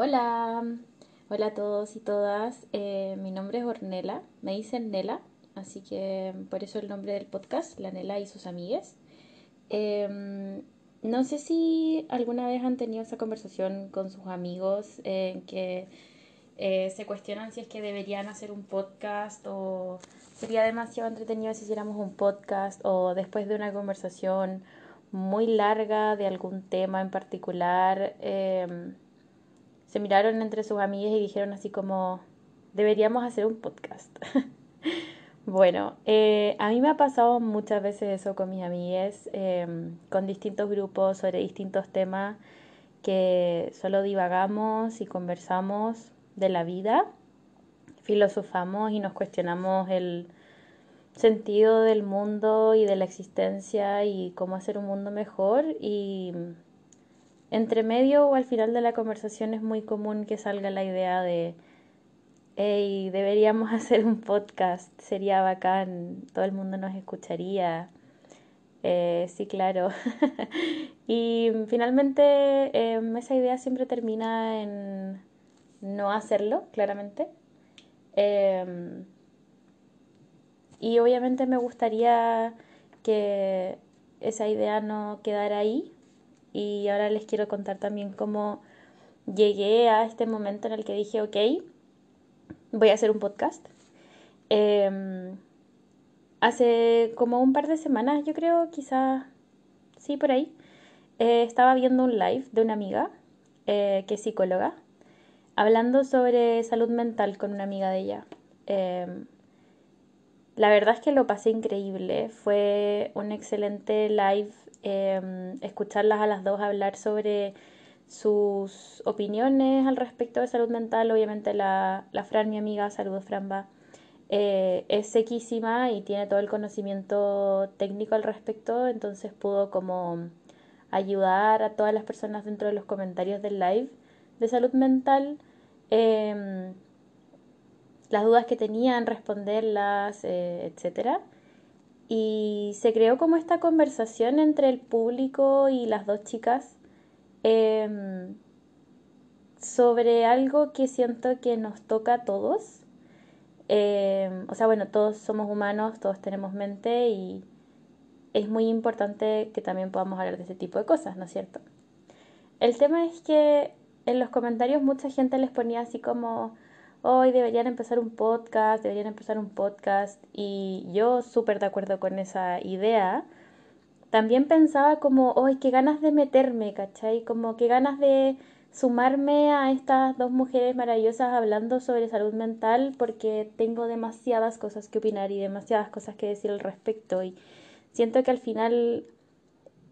Hola, hola a todos y todas. Eh, mi nombre es Ornella, me dicen Nela, así que por eso el nombre del podcast, La Nela y sus amigues. Em, no sé si alguna vez han tenido esa conversación con sus amigos en que eh, se cuestionan si es que deberían hacer un podcast o sería demasiado entretenido si hiciéramos un podcast o después de una conversación muy larga de algún tema en particular. Em, se miraron entre sus amigas y dijeron así como, deberíamos hacer un podcast. bueno, eh, a mí me ha pasado muchas veces eso con mis amigas, em, con distintos grupos sobre distintos temas que solo divagamos y conversamos de la vida, filosofamos y nos cuestionamos el sentido del mundo y de la existencia y cómo hacer un mundo mejor y entre medio o al final de la conversación es muy común que salga la idea de, hey, deberíamos hacer un podcast, sería bacán, todo el mundo nos escucharía. Eh, sí, claro. y finalmente em, esa idea siempre termina en no hacerlo, claramente. Em, y obviamente me gustaría que esa idea no quedara ahí, y ahora les quiero contar también cómo llegué a este momento en el que dije, ok, voy a hacer un podcast. Em, hace como un par de semanas, yo creo, quizás, sí, por ahí, eh, estaba viendo un live de una amiga eh, que es psicóloga, hablando sobre salud mental con una amiga de ella. Em, la verdad es que lo pasé increíble, fue un excelente live Em, escucharlas a las dos hablar sobre sus opiniones al respecto de salud mental. Obviamente la, la Fran, mi amiga, saludos Franba, eh, es sequísima y tiene todo el conocimiento técnico al respecto, entonces pudo como ayudar a todas las personas dentro de los comentarios del live de salud mental. Em, las dudas que tenían, responderlas, eh, etcétera y se creó como esta conversación entre el público y las dos chicas em, sobre algo que siento que nos toca a todos. Em, o sea, bueno, todos somos humanos, todos tenemos mente y es muy importante que también podamos hablar de este tipo de cosas, ¿no es cierto? El tema es que en los comentarios mucha gente les ponía así como, hoy deberían empezar un podcast, deberían empezar un podcast y yo súper de acuerdo con esa idea. También pensaba como, hoy qué ganas de meterme, ¿cachai? Como qué ganas de sumarme a estas dos mujeres maravillosas hablando sobre salud mental porque tengo demasiadas cosas que opinar y demasiadas cosas que decir al respecto y siento que al final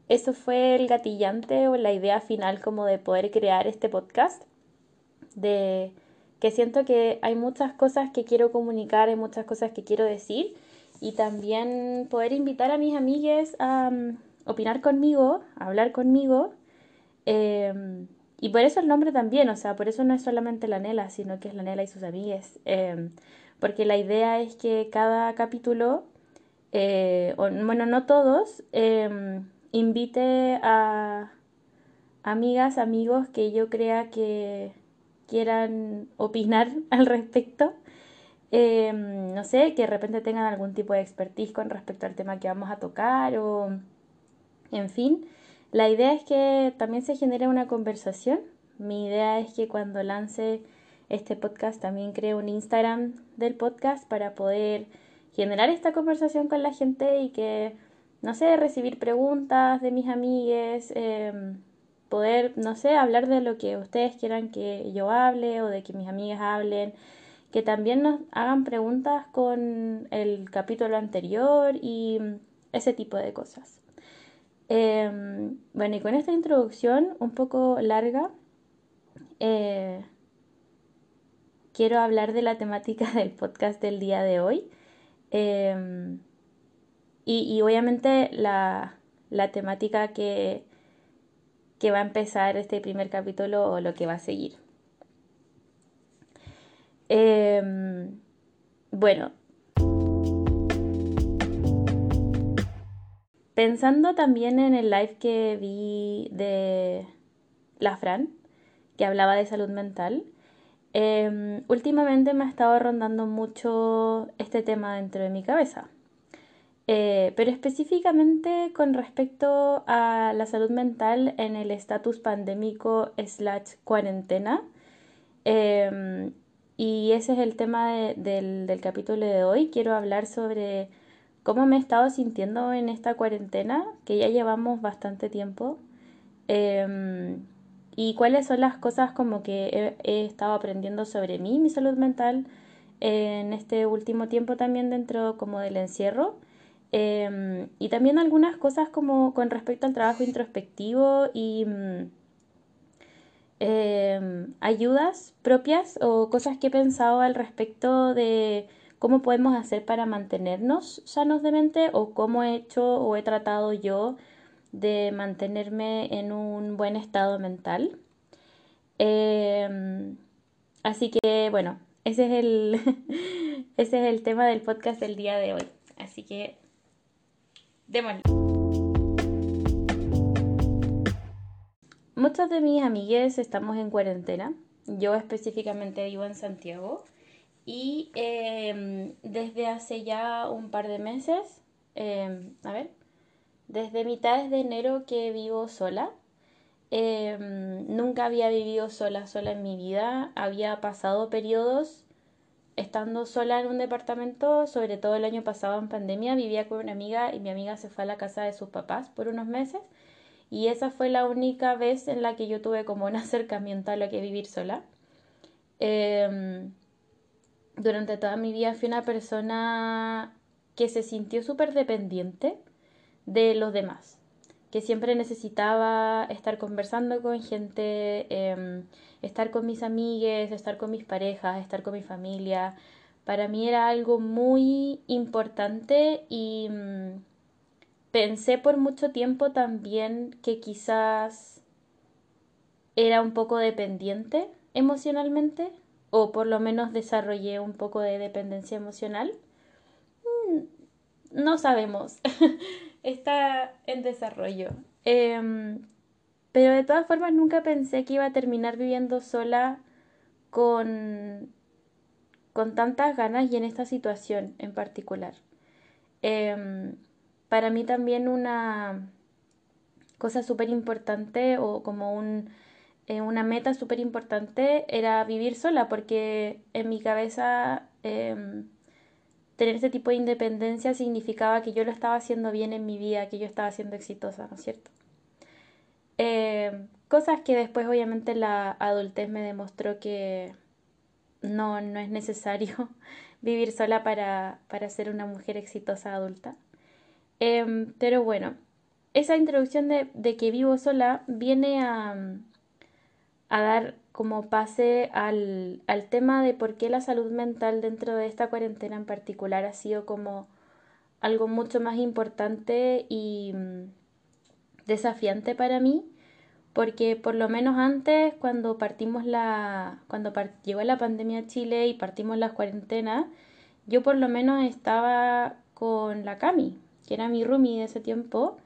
eso fue el gatillante o la idea final como de poder crear este podcast de que siento que hay muchas cosas que quiero comunicar, hay muchas cosas que quiero decir y también poder invitar a mis amigues a mm, opinar conmigo, a hablar conmigo. Em, y por eso el nombre también, o sea, por eso no es solamente la Nela, sino que es la Nela y sus amigues. Em, porque la idea es que cada capítulo, eh, bueno, no todos, em, invite a amigas, amigos que yo crea que quieran opinar al respecto. Em, no sé, que de repente tengan algún tipo de expertise con respecto al tema que vamos a tocar o en fin. La idea es que también se genere una conversación. Mi idea es que cuando lance este podcast también cree un Instagram del podcast para poder generar esta conversación con la gente y que, no sé, recibir preguntas de mis amigues, em, poder, no sé, hablar de lo que ustedes quieran que yo hable o de que mis amigas hablen, que también nos hagan preguntas con el capítulo anterior y ese tipo de cosas. Em, bueno, y con esta introducción un poco larga, eh, quiero hablar de la temática del podcast del día de hoy. Em, y, obviamente la temática que, que va a empezar este primer capítulo o lo que va a seguir. Em, bueno, pensando también en el live que vi de la Fran, que hablaba de salud mental. Em, últimamente me ha estado rondando mucho este tema dentro de mi cabeza. Eh, pero específicamente con respecto a la salud mental en el estatus pandémico slash cuarentena. Em, y ese es el tema del, capítulo de hoy. Quiero hablar sobre cómo me he estado sintiendo en esta cuarentena, que ya llevamos bastante tiempo. Em, y cuáles son las cosas como que he, estado aprendiendo sobre mí, mi salud mental, en este último tiempo también dentro como del encierro. Em, y también algunas cosas como con respecto al trabajo introspectivo y mm, em, ayudas propias o cosas que he pensado al respecto de cómo podemos hacer para mantenernos sanos de mente o cómo he hecho o he tratado yo de mantenerme en un buen estado mental. Em, así que bueno, ese es el ese es el tema del podcast del día de hoy. Así que démosle. Muchos de mis amigues estamos en cuarentena. Yo específicamente vivo en Santiago. Y em, desde hace ya un par de meses, em, a ver, desde mitades de enero que vivo sola. Em, nunca había vivido sola, sola en mi vida. Había pasado periodos estando sola en un departamento, sobre todo el año pasado en pandemia. Vivía con una amiga y mi amiga se fue a la casa de sus papás por unos meses. Y esa fue la única vez en la que yo tuve como un acercamiento a lo que vivir sola. durante toda mi vida fui una persona que se sintió súper dependiente de los demás, que siempre necesitaba estar conversando con gente, em, estar con mis amigues, estar con mis parejas, estar con mi familia. Para mí era algo muy importante y mm, pensé por mucho tiempo también que quizás era un poco dependiente emocionalmente o por lo menos desarrollé un poco de dependencia emocional. Mm, no sabemos. está en desarrollo. Em, pero de todas formas nunca pensé que iba a terminar viviendo sola con, con tantas ganas y en esta situación en particular. Em, para mí también una cosa súper importante o como un, eh, una meta súper importante era vivir sola porque en mi cabeza em, tener ese tipo de independencia significaba que yo lo estaba haciendo bien en mi vida, que yo estaba siendo exitosa, ¿no es cierto? Eh, cosas que después obviamente la adultez me demostró que no, no es necesario vivir sola para, ser una mujer exitosa adulta. Em, pero bueno, esa introducción de, de, que vivo sola viene a, a dar como pase al, al tema de por qué la salud mental dentro de esta cuarentena en particular ha sido como algo mucho más importante y mm, desafiante para mí porque por lo menos antes cuando partimos la cuando llegó la pandemia a Chile y partimos las cuarentenas yo por lo menos estaba con la Cami que era mi roomie de ese tiempo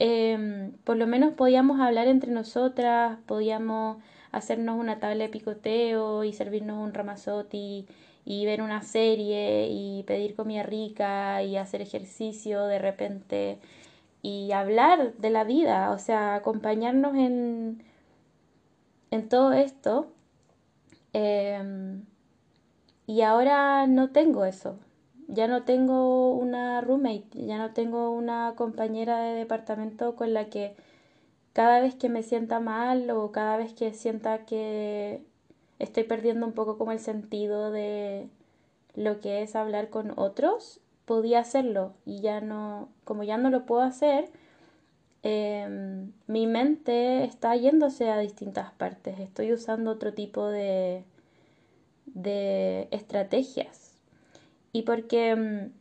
em, por lo menos podíamos hablar entre nosotras podíamos hacernos una tabla de picoteo y servirnos un ramazotti y ver una serie y pedir comida rica y hacer ejercicio de repente y hablar de la vida, o sea, acompañarnos en, en todo esto. Em, y ahora no tengo eso. Ya no tengo una roommate, ya no tengo una compañera de departamento con la que cada vez que me sienta mal o cada vez que sienta que estoy perdiendo un poco como el sentido de lo que es hablar con otros, podía hacerlo y ya no, como ya no lo puedo hacer, em, mi mente está yéndose a distintas partes, estoy usando otro tipo de, de estrategias. Y porque em,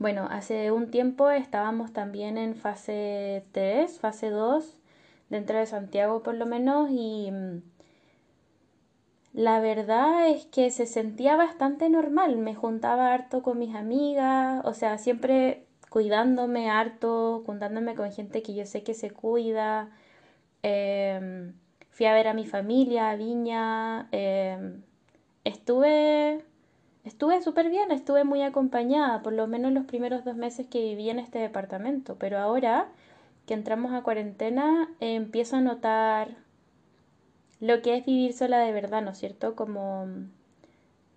bueno, hace un tiempo estábamos también en fase 3, fase 2, dentro de Santiago por lo menos, y mm, la verdad es que se sentía bastante normal. Me juntaba harto con mis amigas, o sea, siempre cuidándome harto, juntándome con gente que yo sé que se cuida. Em, fui a ver a mi familia, a Viña, em, estuve estuve súper bien, estuve muy acompañada, por lo menos los primeros dos meses que viví en este departamento, pero ahora que entramos a cuarentena empiezo a notar lo que es vivir sola de verdad, ¿no es cierto? Como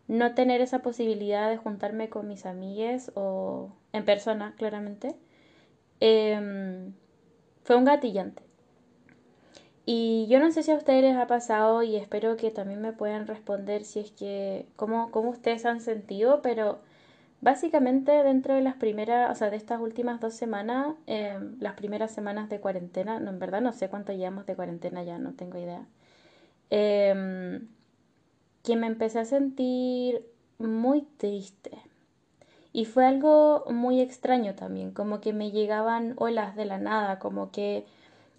no tener esa posibilidad de juntarme con mis amigues o en persona, claramente, em, fue un gatillante. Y yo no sé si a ustedes les ha pasado y espero que también me puedan responder si es que, cómo, ustedes han sentido, pero básicamente dentro de las primeras, o sea, de estas últimas dos semanas, em, las primeras semanas de cuarentena, no, en verdad no sé cuánto llevamos de cuarentena ya, no tengo idea, em, que me empecé a sentir muy triste. Y fue algo muy extraño también, como que me llegaban olas de la nada, como que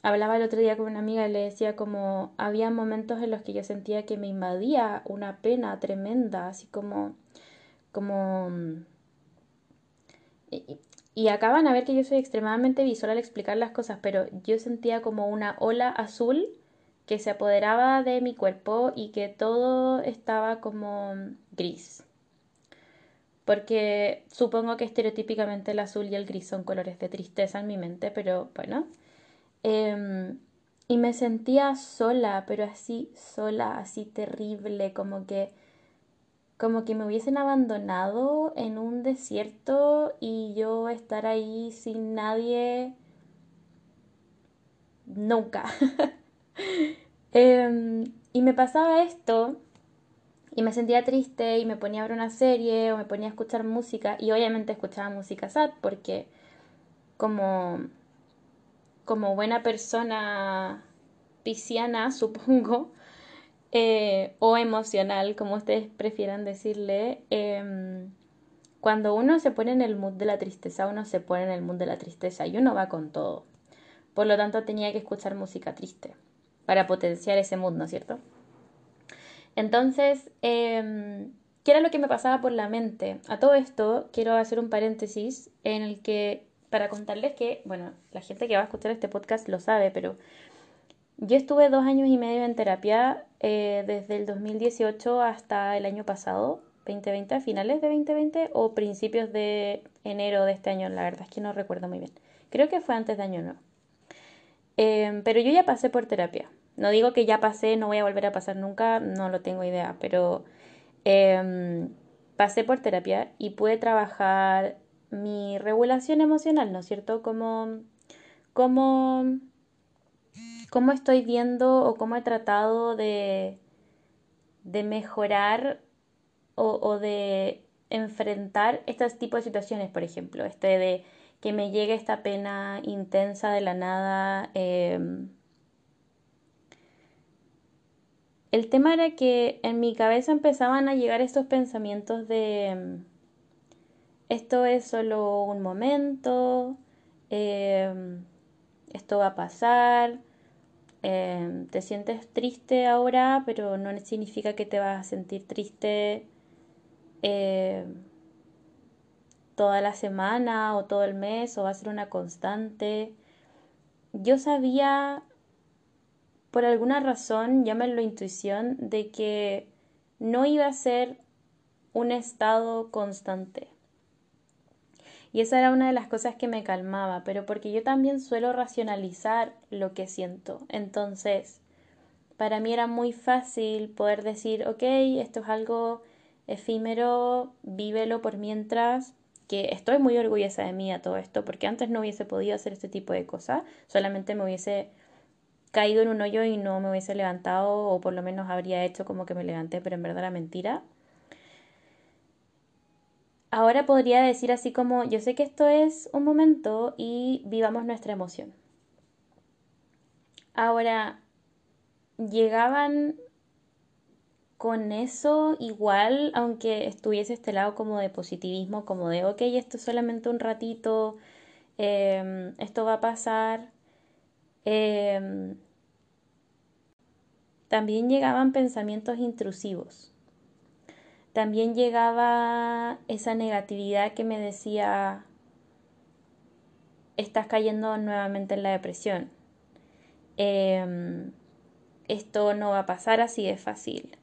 hablaba el otro día con una amiga y le decía como había momentos en los que yo sentía que me invadía una pena tremenda, así como como y, y acaban a ver que yo soy extremadamente visual al explicar las cosas, pero yo sentía como una ola azul que se apoderaba de mi cuerpo y que todo estaba como gris. Porque supongo que estereotípicamente el azul y el gris son colores de tristeza en mi mente, pero bueno, Em, y me sentía sola, pero así sola, así terrible, como que como que me hubiesen abandonado en un desierto y yo estar ahí sin nadie nunca. Em, y me pasaba esto y me sentía triste y me ponía a ver una serie o me ponía a escuchar música y obviamente escuchaba música sad porque como como buena persona pisciana, supongo, eh, o emocional, como ustedes prefieran decirle, em, cuando uno se pone en el mood de la tristeza, uno se pone en el mood de la tristeza y uno va con todo. Por lo tanto, tenía que escuchar música triste para potenciar ese mood, ¿no es cierto? Entonces, em, ¿qué era lo que me pasaba por la mente? A todo esto, quiero hacer un paréntesis en el que para contarles que, bueno, la gente que va a escuchar este podcast lo sabe, pero yo estuve dos años y medio en terapia eh, desde el 2018 hasta el año pasado, 2020, a finales de 2020 o principios de enero de este año, la verdad es que no recuerdo muy bien. Creo que fue antes de año nuevo. Em, pero yo ya pasé por terapia. No digo que ya pasé, no voy a volver a pasar nunca, no lo tengo idea, pero em, pasé por terapia y pude trabajar mi regulación emocional, ¿no es cierto? Cómo, cómo, cómo estoy viendo o cómo he tratado de, de mejorar o, o, de enfrentar estos tipos de situaciones, por ejemplo, este de que me llegue esta pena intensa de la nada. Em, el tema era que en mi cabeza empezaban a llegar estos pensamientos de esto es solo un momento, em, esto va a pasar, em, te sientes triste ahora, pero no significa que te vas a sentir triste em, toda la semana o todo el mes o va a ser una constante. Yo sabía, por alguna razón, llámenlo intuición, de que no iba a ser un estado constante. Y esa era una de las cosas que me calmaba, pero porque yo también suelo racionalizar lo que siento. Entonces, para mí era muy fácil poder decir, ok, esto es algo efímero, vívelo por mientras, que estoy muy orgullosa de mí a todo esto, porque antes no hubiese podido hacer este tipo de cosas, solamente me hubiese caído en un hoyo y no me hubiese levantado, o por lo menos habría hecho como que me levanté, pero en verdad era mentira ahora podría decir así como, yo sé que esto es un momento y vivamos nuestra emoción. Ahora, llegaban con eso igual, aunque estuviese este lado como de positivismo, como de, ok, esto es solamente un ratito, em, esto va a pasar. Em, también llegaban pensamientos intrusivos también llegaba esa negatividad que me decía, estás cayendo nuevamente en la depresión. Em, esto no va a pasar así de fácil.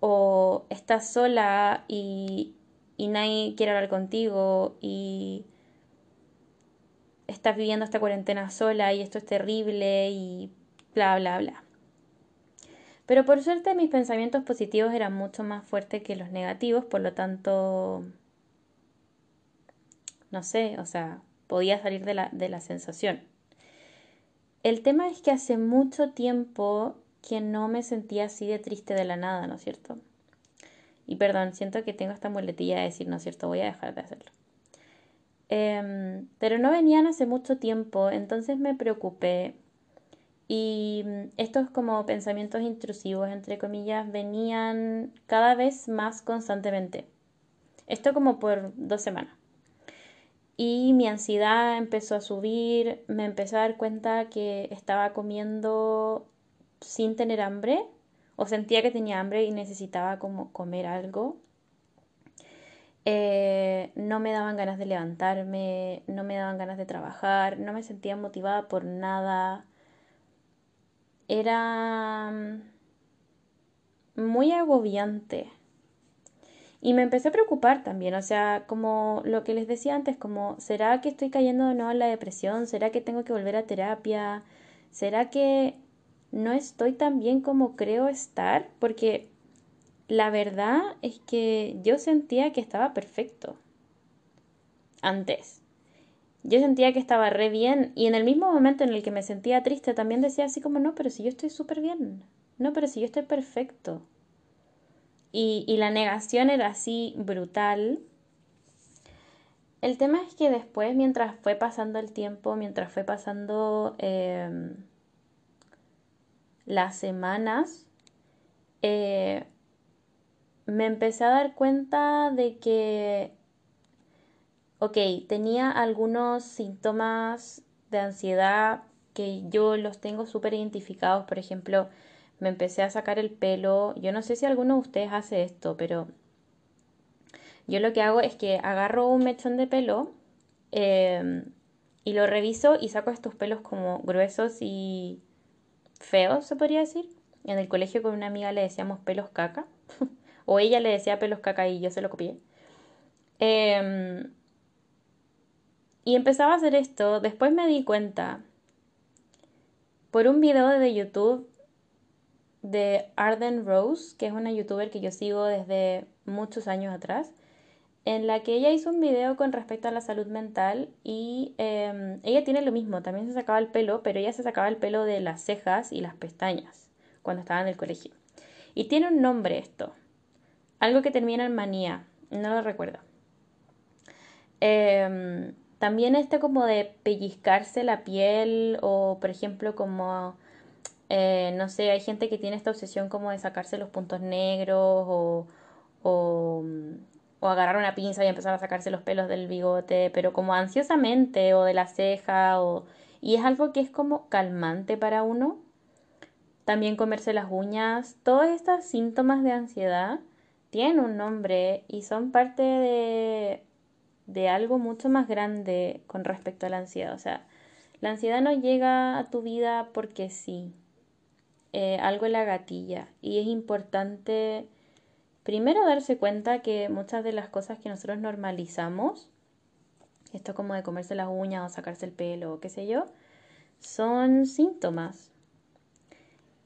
O estás sola y, y nadie quiere hablar contigo y estás viviendo esta cuarentena sola y esto es terrible y bla, bla, bla. Pero por suerte mis pensamientos positivos eran mucho más fuertes que los negativos, por lo tanto, no sé, o sea, podía salir de la, de la sensación. El tema es que hace mucho tiempo que no me sentía así de triste de la nada, ¿no es cierto? Y perdón, siento que tengo esta muletilla de decir, ¿no es cierto? Voy a dejar de hacerlo. Em, pero no venían hace mucho tiempo, entonces me preocupé. Y mm, estos como pensamientos intrusivos, entre comillas, venían cada vez más constantemente. Esto como por dos semanas. Y mi ansiedad empezó a subir, me empecé a dar cuenta que estaba comiendo sin tener hambre o sentía que tenía hambre y necesitaba como comer algo. Eh, no me daban ganas de levantarme, no me daban ganas de trabajar, no me sentía motivada por nada. Era mm, muy agobiante. Y me empecé a preocupar también, o sea, como lo que les decía antes, como, ¿será que estoy cayendo de nuevo en la depresión? ¿Será que tengo que volver a terapia? ¿Será que no estoy tan bien como creo estar? Porque la verdad es que yo sentía que estaba perfecto. Antes. Yo sentía que estaba re bien y en el mismo momento en el que me sentía triste también decía así como, no, pero si yo estoy súper bien. No, pero si yo estoy perfecto. Y, y la negación era así brutal. El tema es que después, mientras fue pasando el tiempo, mientras fue pasando em, las semanas, eh, me empecé a dar cuenta de que, ok, tenía algunos síntomas de ansiedad que yo los tengo súper identificados, por ejemplo, me empecé a sacar el pelo. Yo no sé si alguno de ustedes hace esto, pero yo lo que hago es que agarro un mechón de pelo em, y lo reviso y saco estos pelos como gruesos y feos, se podría decir. En el colegio con una amiga le decíamos pelos caca. o ella le decía pelos caca y yo se lo copié. Em, y empezaba a hacer esto. Después me di cuenta por un video de YouTube de Arden Rose, que es una youtuber que yo sigo desde muchos años atrás, en la que ella hizo un video con respecto a la salud mental y em, ella tiene lo mismo, también se sacaba el pelo, pero ella se sacaba el pelo de las cejas y las pestañas cuando estaba en el colegio. Y tiene un nombre esto, algo que termina en manía, no lo recuerdo. Em, también este como de pellizcarse la piel o por ejemplo como eh, no sé, hay gente que tiene esta obsesión como de sacarse los puntos negros o, o, o, agarrar una pinza y empezar a sacarse los pelos del bigote, pero como ansiosamente o de la ceja o... Y es algo que es como calmante para uno. También comerse las uñas. Todos estos síntomas de ansiedad tienen un nombre y son parte de, de algo mucho más grande con respecto a la ansiedad. O sea, la ansiedad no llega a tu vida porque sí eh, algo en la gatilla y es importante primero darse cuenta que muchas de las cosas que nosotros normalizamos, esto como de comerse las uñas o sacarse el pelo o qué sé yo, son síntomas.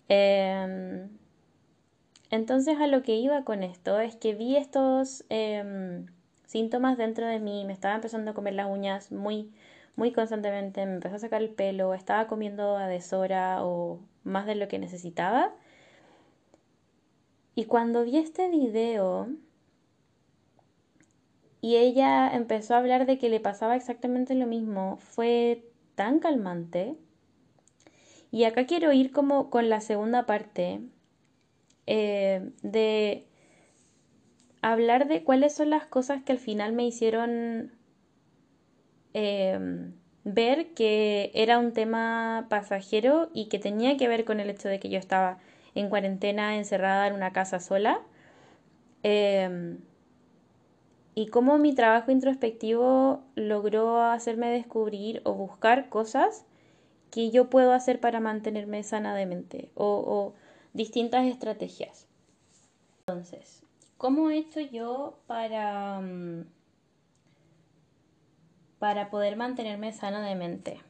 Em, entonces a lo que iba con esto es que vi estos em, síntomas dentro de mí, me estaba empezando a comer las uñas muy, muy constantemente, me empezó a sacar el pelo, estaba comiendo a deshora o más de lo que necesitaba. Y cuando vi este video y ella empezó a hablar de que le pasaba exactamente lo mismo, fue tan calmante. Y acá quiero ir como con la segunda parte eh, de hablar de cuáles son las cosas que al final me hicieron eh, ver que era un tema pasajero y que tenía que ver con el hecho de que yo estaba en cuarentena, encerrada en una casa sola. Em, y cómo mi trabajo introspectivo logró hacerme descubrir o buscar cosas que yo puedo hacer para mantenerme sana de mente o distintas estrategias. Entonces, ¿cómo he hecho yo para, mm, para poder mantenerme sana de mente?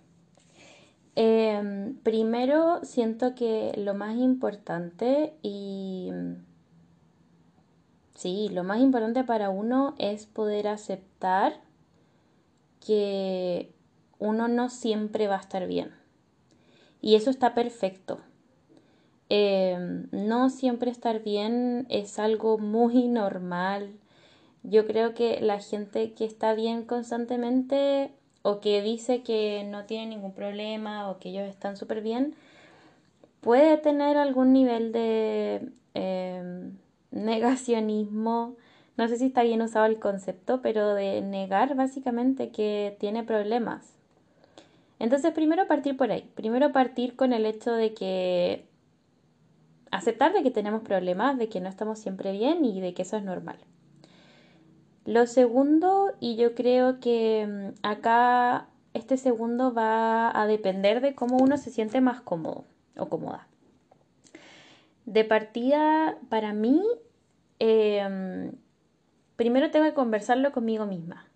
Em, primero, siento que lo más importante y... Sí, lo más importante para uno es poder aceptar que uno no siempre va a estar bien. Y eso está perfecto. Em, no siempre estar bien es algo muy normal. Yo creo que la gente que está bien constantemente o que dice que no tiene ningún problema o que ellos están súper bien, puede tener algún nivel de em, negacionismo. No sé si está bien usado el concepto, pero de negar básicamente que tiene problemas. Entonces, primero partir por ahí. Primero partir con el hecho de que aceptar de que tenemos problemas, de que no estamos siempre bien y de que eso es normal. Lo segundo, y yo creo que mm, acá este segundo va a depender de cómo uno se siente más cómodo o cómoda. De partida, para mí, em, primero tengo que conversarlo conmigo misma.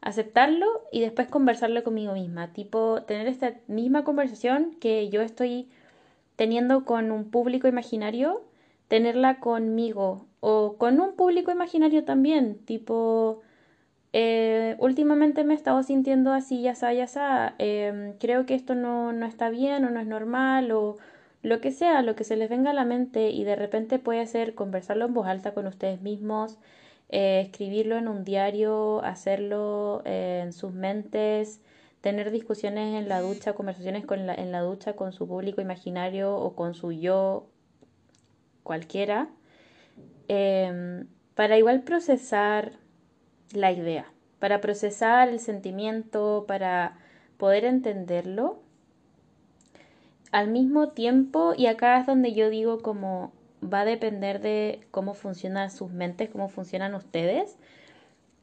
Aceptarlo y después conversarlo conmigo misma. Tipo, tener esta misma conversación que yo estoy teniendo con un público imaginario, tenerla conmigo o con un público imaginario también, tipo, eh, últimamente me he estado sintiendo así, ya sa, ya sa, em, creo que esto no, no está bien o no es normal o lo que sea, lo que se les venga a la mente y de repente puede ser conversarlo en voz alta con ustedes mismos, eh, escribirlo en un diario, hacerlo eh, en sus mentes, tener discusiones en la ducha, conversaciones con la, en la ducha con su público imaginario o con su yo cualquiera, em, para igual procesar la idea, para procesar el sentimiento, para poder entenderlo. Al mismo tiempo, y acá es donde yo digo como va a depender de cómo funcionan sus mentes, cómo funcionan ustedes.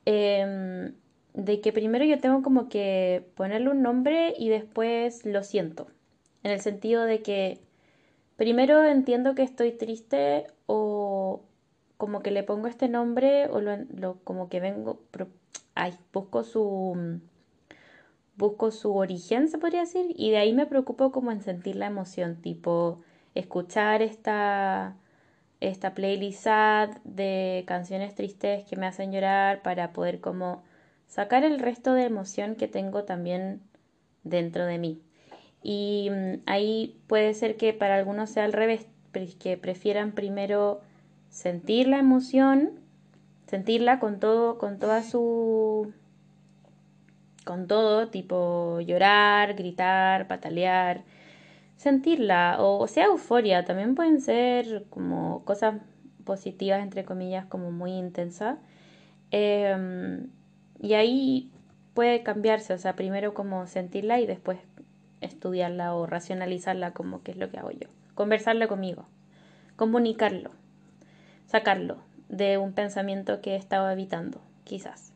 Eh, de que primero yo tengo como que ponerle un nombre y después lo siento. En el sentido de que primero entiendo que estoy triste o como que le pongo este nombre o lo, como que vengo, ay, busco su busco su origen, se podría decir, y de ahí me preocupo como en sentir la emoción, tipo escuchar esta esta playlist de canciones tristes que me hacen llorar para poder como sacar el resto de emoción que tengo también dentro de mí. Y mm, ahí puede ser que para algunos sea al revés, que prefieran primero sentir la emoción, sentirla con todo, con toda su con todo, tipo llorar, gritar, patalear, sentirla, o sea euforia, también pueden ser como cosas positivas, entre comillas, como muy intensas. Em, y ahí puede cambiarse, o sea, primero como sentirla y después estudiarla o racionalizarla como qué es lo que hago yo. Conversarla conmigo, comunicarlo, sacarlo de un pensamiento que he estado evitando, quizás.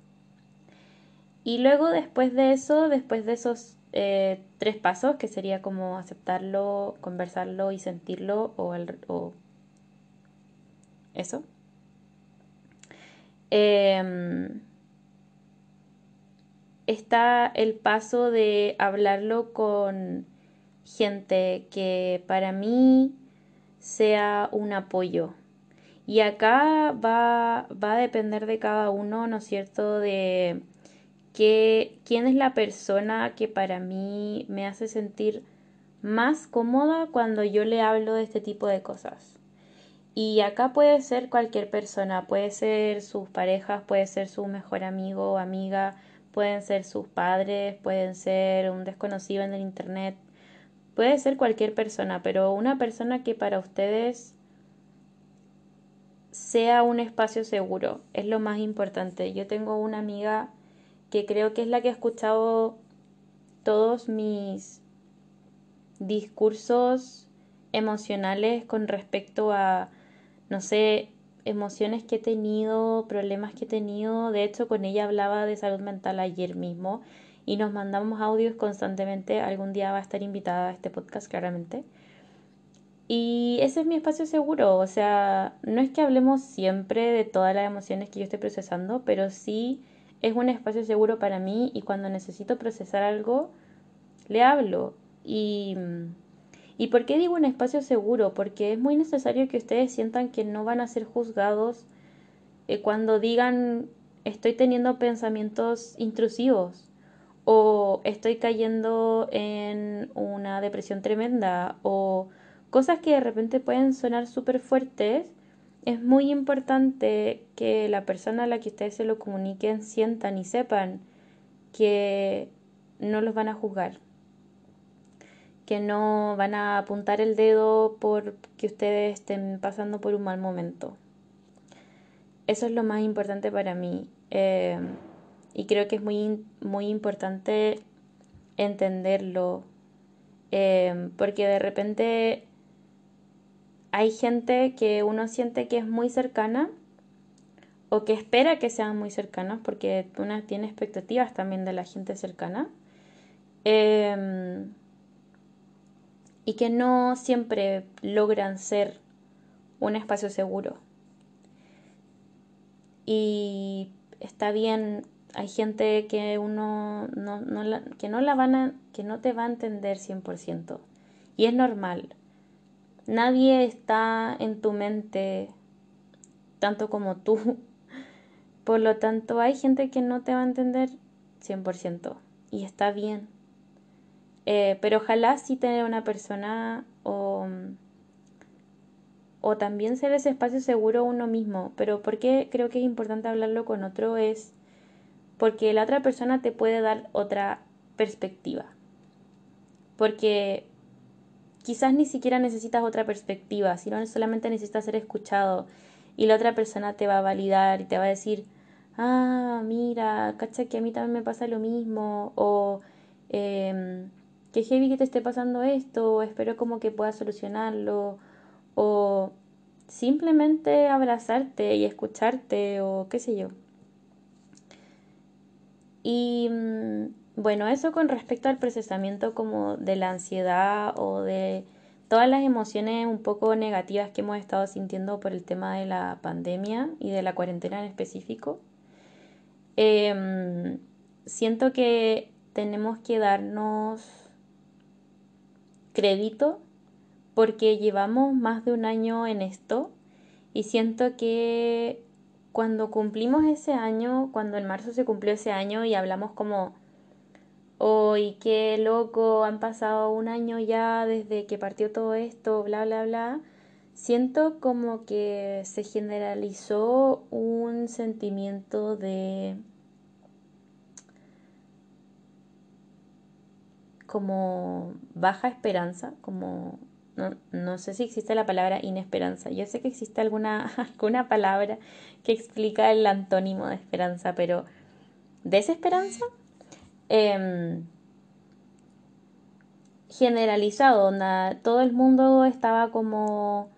Y luego después de eso, después de esos eh, tres pasos, que sería como aceptarlo, conversarlo y sentirlo, o, el, o eso. Eh, está el paso de hablarlo con gente que para mí sea un apoyo. Y acá va, va a depender de cada uno, ¿no es cierto?, de que, quién es la persona que para mí me hace sentir más cómoda cuando yo le hablo de este tipo de cosas. Y acá puede ser cualquier persona, puede ser sus parejas, puede ser su mejor amigo o amiga, pueden ser sus padres, pueden ser un desconocido en el Internet, puede ser cualquier persona, pero una persona que para ustedes sea un espacio seguro es lo más importante. Yo tengo una amiga que creo que es la que ha escuchado todos mis discursos emocionales con respecto a, no sé, emociones que he tenido, problemas que he tenido. De hecho, con ella hablaba de salud mental ayer mismo y nos mandamos audios constantemente. Algún día va a estar invitada a este podcast, claramente. Y ese es mi espacio seguro, o sea, no es que hablemos siempre de todas las emociones que yo estoy procesando, pero sí es un espacio seguro para mí y cuando necesito procesar algo, le hablo. Y, ¿Y por qué digo un espacio seguro? Porque es muy necesario que ustedes sientan que no van a ser juzgados eh, cuando digan estoy teniendo pensamientos intrusivos o estoy cayendo en una depresión tremenda o cosas que de repente pueden sonar súper fuertes, es muy importante que la persona a la que ustedes se lo comuniquen sientan y sepan que no los van a juzgar, que no van a apuntar el dedo por que ustedes estén pasando por un mal momento. Eso es lo más importante para mí. Eh, y creo que es muy, muy importante entenderlo. Eh, porque de repente hay gente que uno siente que es muy cercana o que espera que sean muy cercanos porque uno tiene expectativas también de la gente cercana em, y que no siempre logran ser un espacio seguro. Y está bien, hay gente que uno no, la, que no la van a, que no te va a entender 100%. Y es normal. Nadie está en tu mente tanto como tú. Por lo tanto, hay gente que no te va a entender 100% y está bien. Eh, pero ojalá sí tener una persona o, o también ser ese espacio seguro uno mismo. Pero ¿por qué creo que es importante hablarlo con otro? Es porque la otra persona te puede dar otra perspectiva. Porque quizás ni siquiera necesitas otra perspectiva, sino solamente necesitas ser escuchado y la otra persona te va a validar y te va a decir, ah, mira, cacha que a mí también me pasa lo mismo, o eh, que heavy que te esté pasando esto, o espero como que puedas solucionarlo, o simplemente abrazarte y escucharte, o qué sé yo. Y mm, bueno, eso con respecto al procesamiento como de la ansiedad o de todas las emociones un poco negativas que hemos estado sintiendo por el tema de la pandemia y de la cuarentena en específico. Em, siento que tenemos que darnos crédito porque llevamos más de un año en esto y siento que cuando cumplimos ese año, cuando en marzo se cumplió ese año y hablamos como hoy, qué loco, han pasado un año ya desde que partió todo esto, bla, bla, bla, siento como que se generalizó un sentimiento de como baja esperanza, como no, sé si existe la palabra inesperanza. Yo sé que existe alguna, alguna palabra que explica el antónimo de esperanza, pero desesperanza Em, generalizado, onda, todo el mundo estaba como,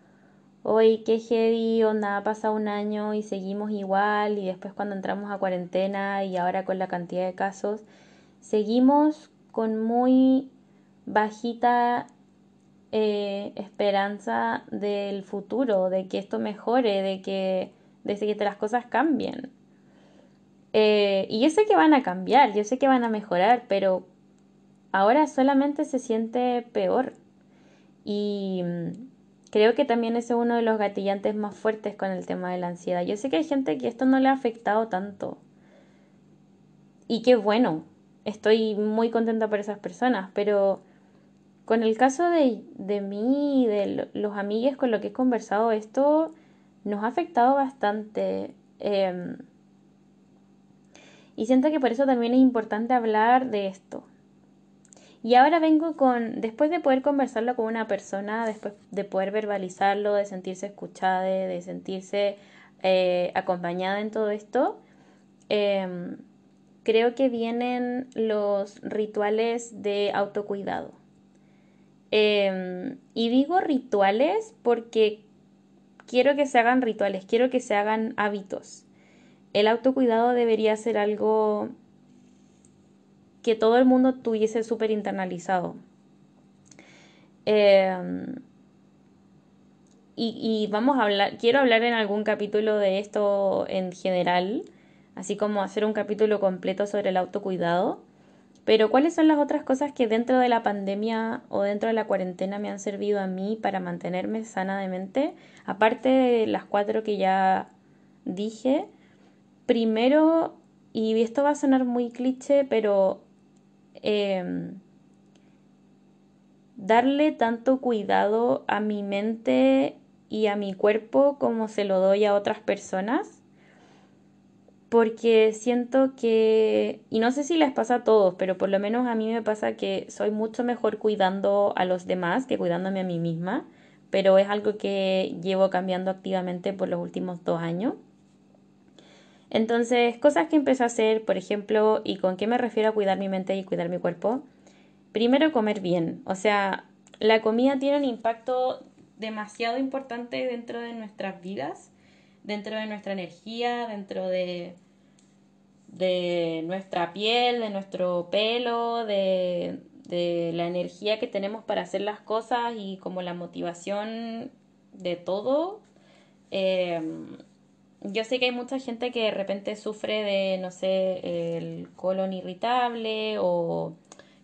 hoy qué heavy, onda, pasa un año y seguimos igual y después cuando entramos a cuarentena y ahora con la cantidad de casos, seguimos con muy bajita eh, esperanza del futuro, de que esto mejore, de que, de que las cosas cambien. Eh, y yo sé que van a cambiar, yo sé que van a mejorar, pero ahora solamente se siente peor. Y mm, creo que también es uno de los gatillantes más fuertes con el tema de la ansiedad. Yo sé que hay gente que esto no le ha afectado tanto. Y qué bueno, estoy muy contenta por esas personas, pero con el caso de, de mí y de los amigues con los que he conversado, esto nos ha afectado bastante. Em, y siento que por eso también es importante hablar de esto. Y ahora vengo con, después de poder conversarlo con una persona, después de poder verbalizarlo, de sentirse escuchada, de, sentirse eh, acompañada en todo esto, em, creo que vienen los rituales de autocuidado. Em, y digo rituales porque quiero que se hagan rituales, quiero que se hagan hábitos el autocuidado debería ser algo que todo el mundo tuviese súper internalizado. Em, y, vamos a hablar, quiero hablar en algún capítulo de esto en general, así como hacer un capítulo completo sobre el autocuidado. Pero ¿cuáles son las otras cosas que dentro de la pandemia o dentro de la cuarentena me han servido a mí para mantenerme sana de mente? Aparte de las cuatro que ya dije, primero, y esto va a sonar muy cliché, pero em, darle tanto cuidado a mi mente y a mi cuerpo como se lo doy a otras personas. Porque siento que, y no sé si les pasa a todos, pero por lo menos a mí me pasa que soy mucho mejor cuidando a los demás que cuidándome a mí misma, pero es algo que llevo cambiando activamente por los últimos dos años. Entonces, cosas que empecé a hacer, por ejemplo, y con qué me refiero a cuidar mi mente y cuidar mi cuerpo. Primero, comer bien. O sea, la comida tiene un impacto demasiado importante dentro de nuestras vidas, dentro de nuestra energía, dentro de, de nuestra piel, de nuestro pelo, de, de la energía que tenemos para hacer las cosas y como la motivación de todo. Eh, yo sé que hay mucha gente que de repente sufre de, no sé, el colon irritable o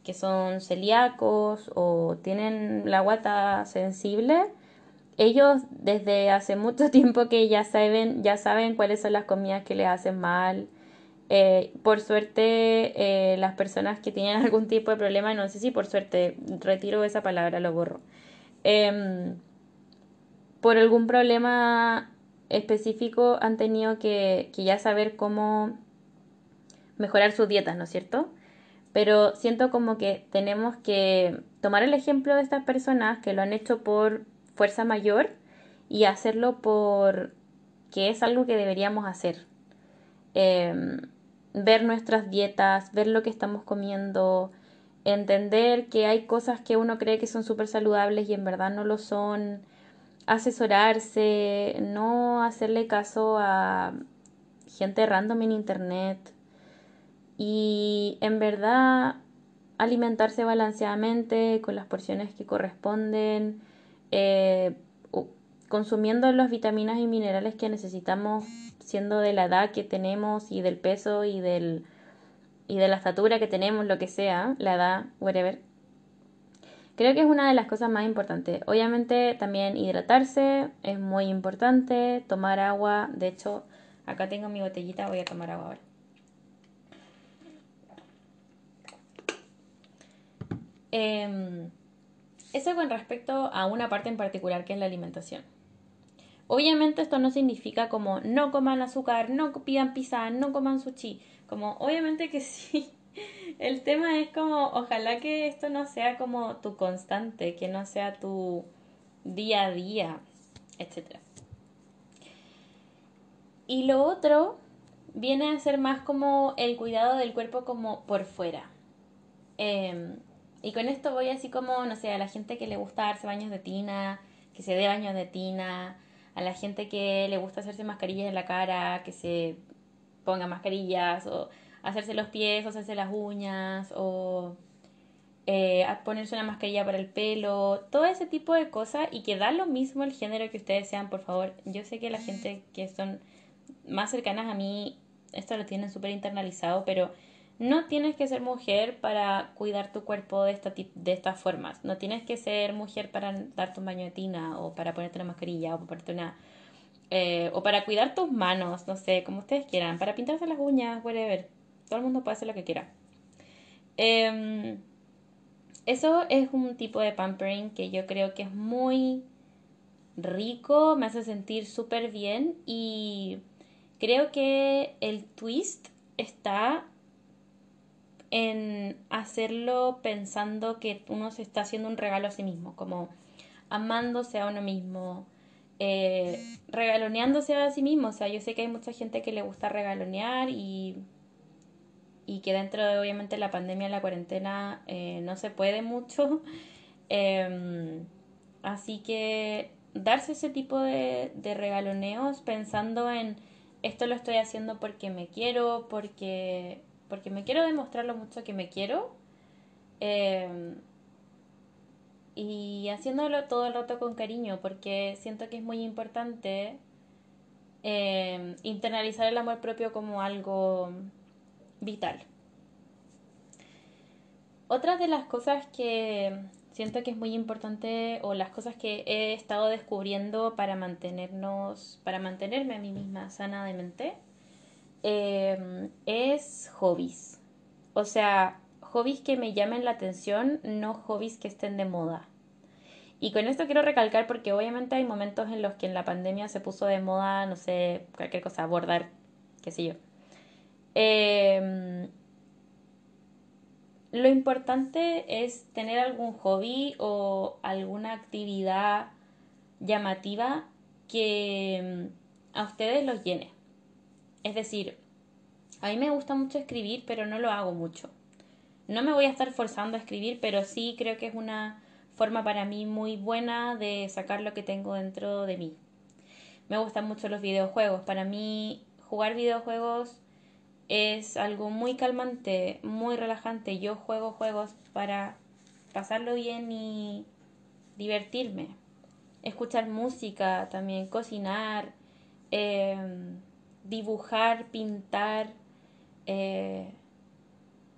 que son celíacos o tienen la guata sensible. Ellos desde hace mucho tiempo que ya saben, ya saben cuáles son las comidas que les hacen mal. Eh, por suerte, eh, las personas que tienen algún tipo de problema, no sé si por suerte, retiro esa palabra, lo borro. Em, por algún problema específico han tenido que, ya saber cómo mejorar sus dietas, ¿no es cierto? Pero siento como que tenemos que tomar el ejemplo de estas personas que lo han hecho por fuerza mayor y hacerlo por que es algo que deberíamos hacer. Em, ver nuestras dietas, ver lo que estamos comiendo, entender que hay cosas que uno cree que son súper saludables y en verdad no lo son, asesorarse, no hacerle caso a gente random en internet y en verdad alimentarse balanceadamente con las porciones que corresponden, eh, consumiendo las vitaminas y minerales que necesitamos siendo de la edad que tenemos y del peso y del y de la estatura que tenemos, lo que sea, la edad, whatever. Creo que es una de las cosas más importantes. Obviamente también hidratarse es muy importante, tomar agua. De hecho, acá tengo mi botellita, voy a tomar agua ahora. Em, eso con respecto a una parte en particular que es la alimentación. Obviamente esto no significa como no coman azúcar, no pidan pizza, no coman sushi. Como obviamente que sí, el tema es como, ojalá que esto no sea como tu constante, que no sea tu día a día, etc. Y lo otro viene a ser más como el cuidado del cuerpo como por fuera. Em, y con esto voy así como, no sé, a la gente que le gusta darse baños de tina, que se dé baños de tina, a la gente que le gusta hacerse mascarillas en la cara, que se ponga mascarillas o hacerse los pies o hacerse las uñas o eh, ponerse una mascarilla para el pelo, todo ese tipo de cosas y que da lo mismo el género que ustedes sean, por favor. Yo sé que la gente que son más cercanas a mí, esto lo tienen súper internalizado, pero no tienes que ser mujer para cuidar tu cuerpo de, de estas formas. No tienes que ser mujer para darte un baño de tina o para ponerte una mascarilla o para ponerte una... Eh, o para cuidar tus manos, no sé, como ustedes quieran, para pintarse las uñas, whatever todo el mundo puede hacer lo que quiera. Em, eso es un tipo de pampering que yo creo que es muy rico, me hace sentir súper bien y creo que el twist está en hacerlo pensando que uno se está haciendo un regalo a sí mismo, como amándose a uno mismo, eh, regaloneándose a sí mismo. O sea, yo sé que hay mucha gente que le gusta regalonear y y que dentro de obviamente la pandemia, la cuarentena, eh, no se puede mucho. Em, así que darse ese tipo de, de regaloneos pensando en esto lo estoy haciendo porque me quiero, porque, porque me quiero demostrar lo mucho que me quiero. Em, y haciéndolo todo el rato con cariño, porque siento que es muy importante em, internalizar el amor propio como algo vital. Otra de las cosas que siento que es muy importante o las cosas que he estado descubriendo para mantenernos, para mantenerme a mí misma sana de mente, em, es hobbies. O sea, hobbies que me llamen la atención, no hobbies que estén de moda. Y con esto quiero recalcar porque obviamente hay momentos en los que en la pandemia se puso de moda, no sé, cualquier cosa, abordar, qué sé yo. Eh, lo importante es tener algún hobby o alguna actividad llamativa que mm, a ustedes los llene. Es decir, a mí me gusta mucho escribir, pero no lo hago mucho. No me voy a estar forzando a escribir, pero sí creo que es una forma para mí muy buena de sacar lo que tengo dentro de mí. Me gustan mucho los videojuegos. Para mí, jugar videojuegos es algo muy calmante, muy relajante. Yo juego juegos para pasarlo bien y divertirme. Escuchar música también, cocinar, em, dibujar, pintar, eh,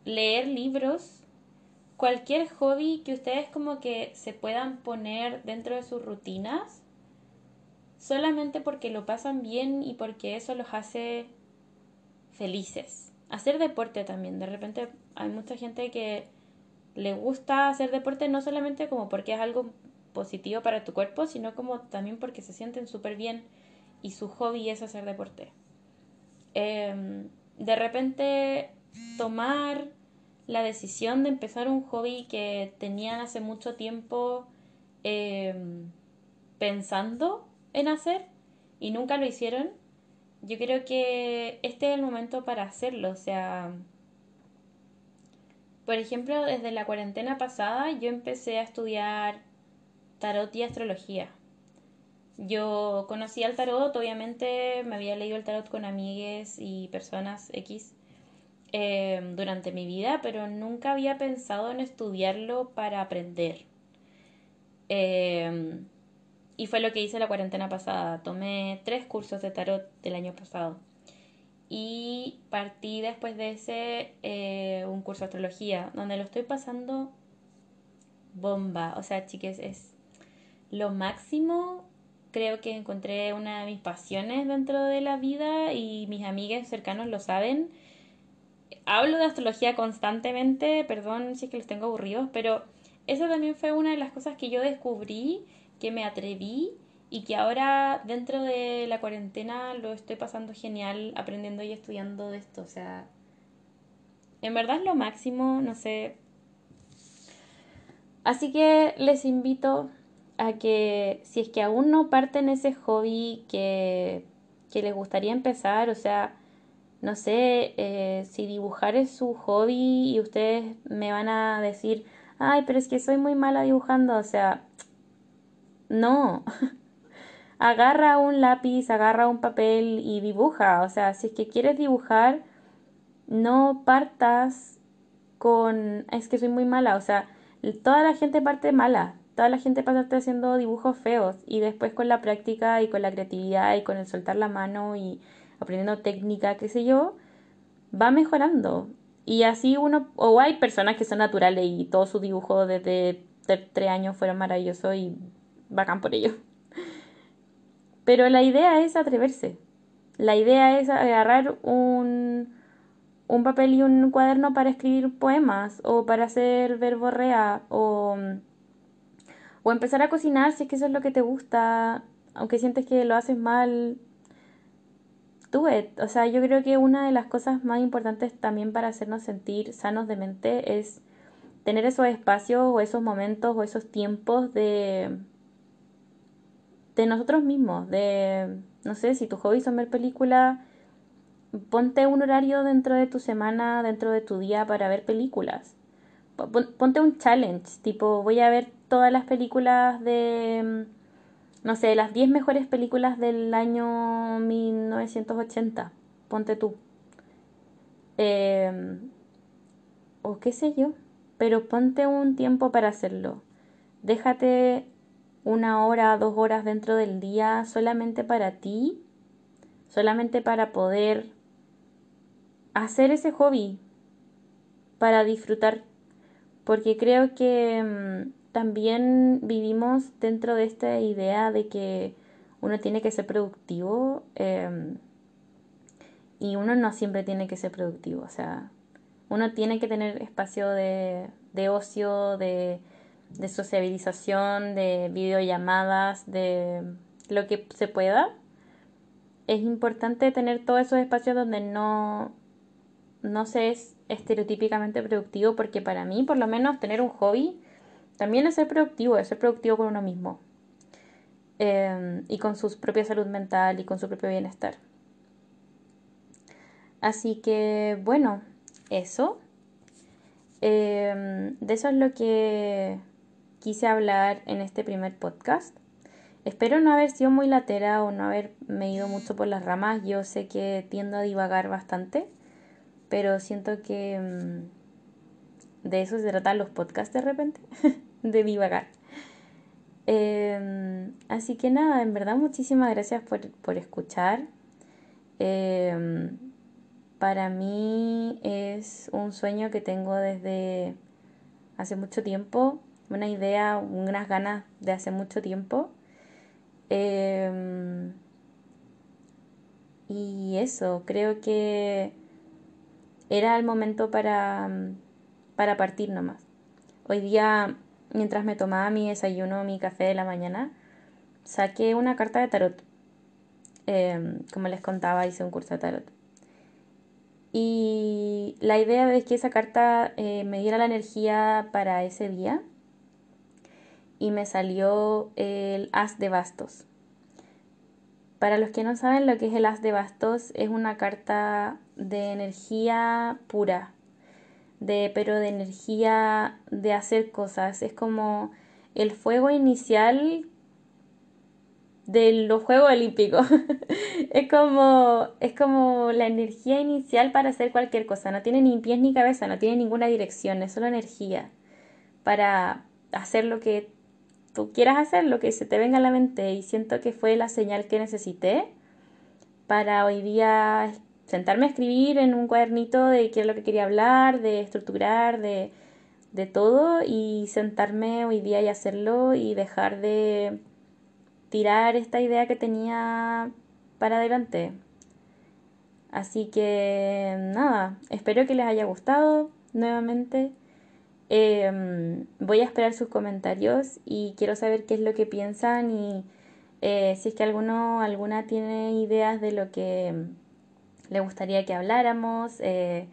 leer libros. Cualquier hobby que ustedes como que se puedan poner dentro de sus rutinas solamente porque lo pasan bien y porque eso los hace felices. Hacer deporte también. De repente hay mucha gente que le gusta hacer deporte no solamente como porque es algo positivo para tu cuerpo, sino como también porque se sienten súper bien y su hobby es hacer deporte. Em, de repente tomar la decisión de empezar un hobby que tenían hace mucho tiempo em, pensando en hacer y nunca lo hicieron, yo creo que este es el momento para hacerlo. O sea, por ejemplo, desde la cuarentena pasada yo empecé a estudiar tarot y astrología. Yo conocí al tarot, obviamente me había leído el tarot con amigues y personas X eh, durante mi vida, pero nunca había pensado en estudiarlo para aprender. Eh, y fue lo que hice la cuarentena pasada. Tomé tres cursos de tarot del año pasado. Y partí después de ese eh, un curso de astrología, donde lo estoy pasando bomba. O sea, chiques, es lo máximo. Creo que encontré una de mis pasiones dentro de la vida y mis amigas cercanos lo saben. Hablo de astrología constantemente, perdón si es que los tengo aburridos, pero esa también fue una de las cosas que yo descubrí que me atreví y que ahora dentro de la cuarentena lo estoy pasando genial aprendiendo y estudiando de esto. O sea, en verdad es lo máximo, no sé. Así que les invito a que si es que aún no parten ese hobby que, que les gustaría empezar, o sea, no sé, eh, si dibujar es su hobby y ustedes me van a decir, ay, pero es que soy muy mala dibujando, o sea, no. agarra un lápiz, agarra un papel y dibuja. O sea, si es que quieres dibujar, no partas con... Es que soy muy mala. O sea, toda la gente parte mala. Toda la gente pasa haciendo dibujos feos y después con la práctica y con la creatividad y con el soltar la mano y aprendiendo técnica, qué sé yo, va mejorando. Y así uno, o hay personas que son naturales y todos sus dibujos desde tres años fueron maravillosos y bacán por ello. Pero la idea es atreverse. La idea es agarrar un, un papel y un cuaderno para escribir poemas o para hacer verborrea o, o empezar a cocinar si es que eso es lo que te gusta, aunque sientes que lo haces mal. Do it. O sea, yo creo que una de las cosas más importantes también para hacernos sentir sanos de mente es tener esos espacios o esos momentos o esos tiempos de de nosotros mismos, de, no sé, si tu hobby son ver películas, ponte un horario dentro de tu semana, dentro de tu día para ver películas. Ponte un challenge, tipo, voy a ver todas las películas de, no sé, las 10 mejores películas del año 1980. Ponte tú. Em, o qué sé yo, pero ponte un tiempo para hacerlo. Déjate una hora, dos horas dentro del día solamente para ti, solamente para poder hacer ese hobby, para disfrutar, porque creo que mm, también vivimos dentro de esta idea de que uno tiene que ser productivo em, y uno no siempre tiene que ser productivo, o sea, uno tiene que tener espacio de, de ocio, de, de sociabilización, de videollamadas, de lo que se pueda. Es importante tener todos esos espacios donde no, no se es estereotípicamente productivo, porque para mí, por lo menos, tener un hobby también es ser productivo, es ser productivo con uno mismo. Em, y con su propia salud mental y con su propio bienestar. Así que, bueno, eso. Em, de eso es lo que quise hablar en este primer podcast. Espero no haber sido muy latera o no haberme ido mucho por las ramas. Yo sé que tiendo a divagar bastante, pero siento que mm, de eso se tratan los podcasts de repente, de divagar. Em, así que nada, en verdad muchísimas gracias por, escuchar. Em, para mí es un sueño que tengo desde hace mucho tiempo, una idea, unas ganas de hace mucho tiempo. Em, y eso, creo que era el momento para, para partir nomás. Hoy día, mientras me tomaba mi desayuno, mi café de la mañana, saqué una carta de tarot. Em, como les contaba, hice un curso de tarot. Y la idea es que esa carta eh, me diera la energía para ese día. Y me salió el as de bastos. Para los que no saben lo que es el as de bastos, es una carta de energía pura, de, pero de energía de hacer cosas. Es como el fuego inicial de los Juegos Olímpicos. es como es como la energía inicial para hacer cualquier cosa. No tiene ni pies ni cabeza, no tiene ninguna dirección, es solo energía para hacer lo que tú quieras hacer, lo que se te venga a la mente. Y siento que fue la señal que necesité para hoy día sentarme a escribir en un cuadernito de qué es lo que quería hablar, de estructurar, de, de todo y sentarme hoy día y hacerlo y dejar de tirar esta idea que tenía para adelante. Así que nada, espero que les haya gustado nuevamente. Em, voy a esperar sus comentarios y quiero saber qué es lo que piensan y eh, si es que alguno, alguna tiene ideas de lo que le gustaría que habláramos. Eh,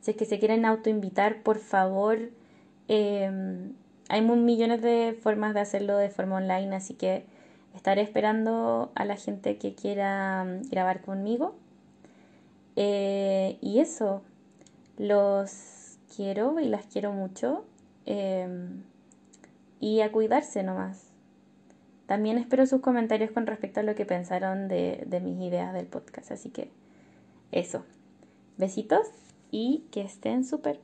si es que se quieren autoinvitar, por favor. Em, hay millones de formas de hacerlo de forma online, así que Estaré esperando a la gente que quiera grabar conmigo. Eh, y eso, los quiero y las quiero mucho. Em, y a cuidarse nomás. También espero sus comentarios con respecto a lo que pensaron de, de mis ideas del podcast. Así que eso. Besitos y que estén súper.